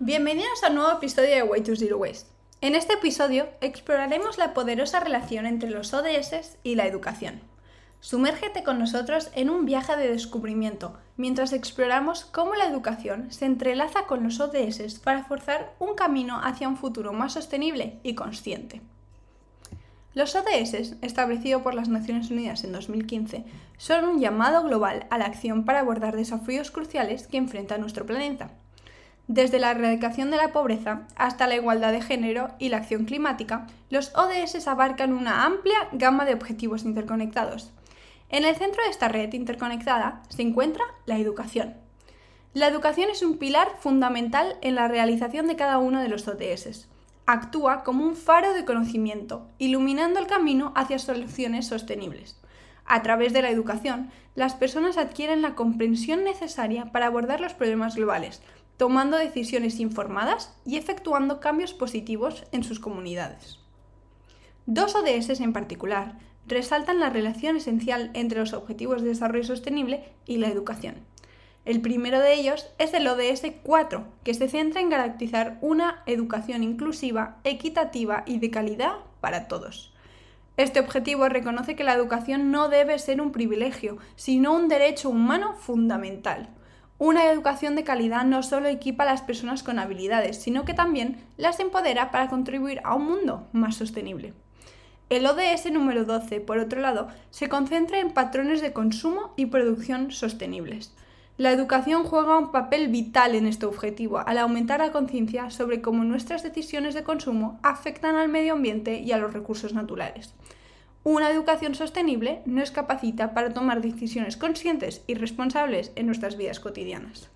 Bienvenidos a un nuevo episodio de Way to Zero Waste. En este episodio exploraremos la poderosa relación entre los ODS y la educación. Sumérgete con nosotros en un viaje de descubrimiento mientras exploramos cómo la educación se entrelaza con los ODS para forzar un camino hacia un futuro más sostenible y consciente. Los ODS, establecidos por las Naciones Unidas en 2015, son un llamado global a la acción para abordar desafíos cruciales que enfrenta nuestro planeta. Desde la erradicación de la pobreza hasta la igualdad de género y la acción climática, los ODS abarcan una amplia gama de objetivos interconectados, en el centro de esta red interconectada se encuentra la educación. La educación es un pilar fundamental en la realización de cada uno de los ODS. Actúa como un faro de conocimiento, iluminando el camino hacia soluciones sostenibles. A través de la educación, las personas adquieren la comprensión necesaria para abordar los problemas globales, tomando decisiones informadas y efectuando cambios positivos en sus comunidades. Dos ODS en particular resaltan la relación esencial entre los Objetivos de Desarrollo Sostenible y la educación. El primero de ellos es el ODS 4, que se centra en garantizar una educación inclusiva, equitativa y de calidad para todos. Este objetivo reconoce que la educación no debe ser un privilegio, sino un derecho humano fundamental. Una educación de calidad no solo equipa a las personas con habilidades, sino que también las empodera para contribuir a un mundo más sostenible. El ODS número 12, por otro lado, se concentra en patrones de consumo y producción sostenibles. La educación juega un papel vital en este objetivo al aumentar la conciencia sobre cómo nuestras decisiones de consumo afectan al medio ambiente y a los recursos naturales. Una educación sostenible nos capacita para tomar decisiones conscientes y responsables en nuestras vidas cotidianas.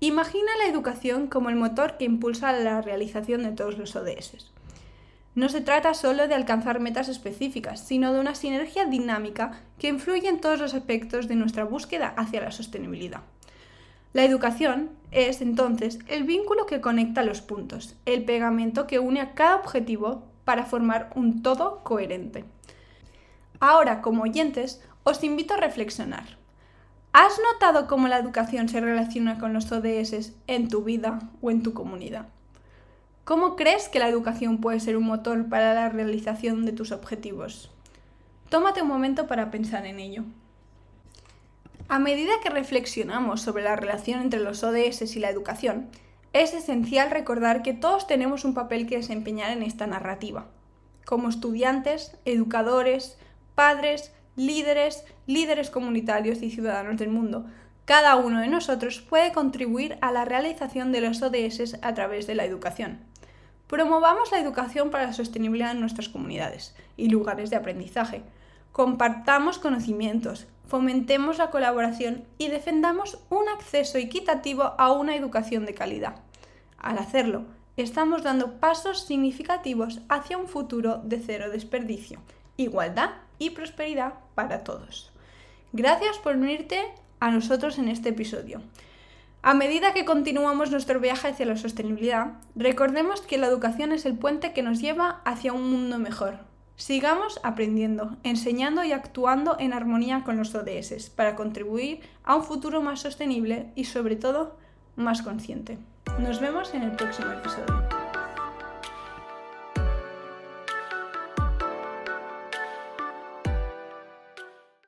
Imagina la educación como el motor que impulsa la realización de todos los ODS. No se trata solo de alcanzar metas específicas, sino de una sinergia dinámica que influye en todos los aspectos de nuestra búsqueda hacia la sostenibilidad. La educación es entonces el vínculo que conecta los puntos, el pegamento que une a cada objetivo para formar un todo coherente. Ahora, como oyentes, os invito a reflexionar. ¿Has notado cómo la educación se relaciona con los ODS en tu vida o en tu comunidad? ¿Cómo crees que la educación puede ser un motor para la realización de tus objetivos? Tómate un momento para pensar en ello. A medida que reflexionamos sobre la relación entre los ODS y la educación, es esencial recordar que todos tenemos un papel que desempeñar en esta narrativa. Como estudiantes, educadores, padres, líderes, líderes comunitarios y ciudadanos del mundo, cada uno de nosotros puede contribuir a la realización de los ODS a través de la educación. Promovamos la educación para la sostenibilidad en nuestras comunidades y lugares de aprendizaje. Compartamos conocimientos, fomentemos la colaboración y defendamos un acceso equitativo a una educación de calidad. Al hacerlo, estamos dando pasos significativos hacia un futuro de cero desperdicio, igualdad y prosperidad para todos. Gracias por unirte a nosotros en este episodio. A medida que continuamos nuestro viaje hacia la sostenibilidad, recordemos que la educación es el puente que nos lleva hacia un mundo mejor. Sigamos aprendiendo, enseñando y actuando en armonía con los ODS para contribuir a un futuro más sostenible y sobre todo más consciente. Nos vemos en el próximo episodio.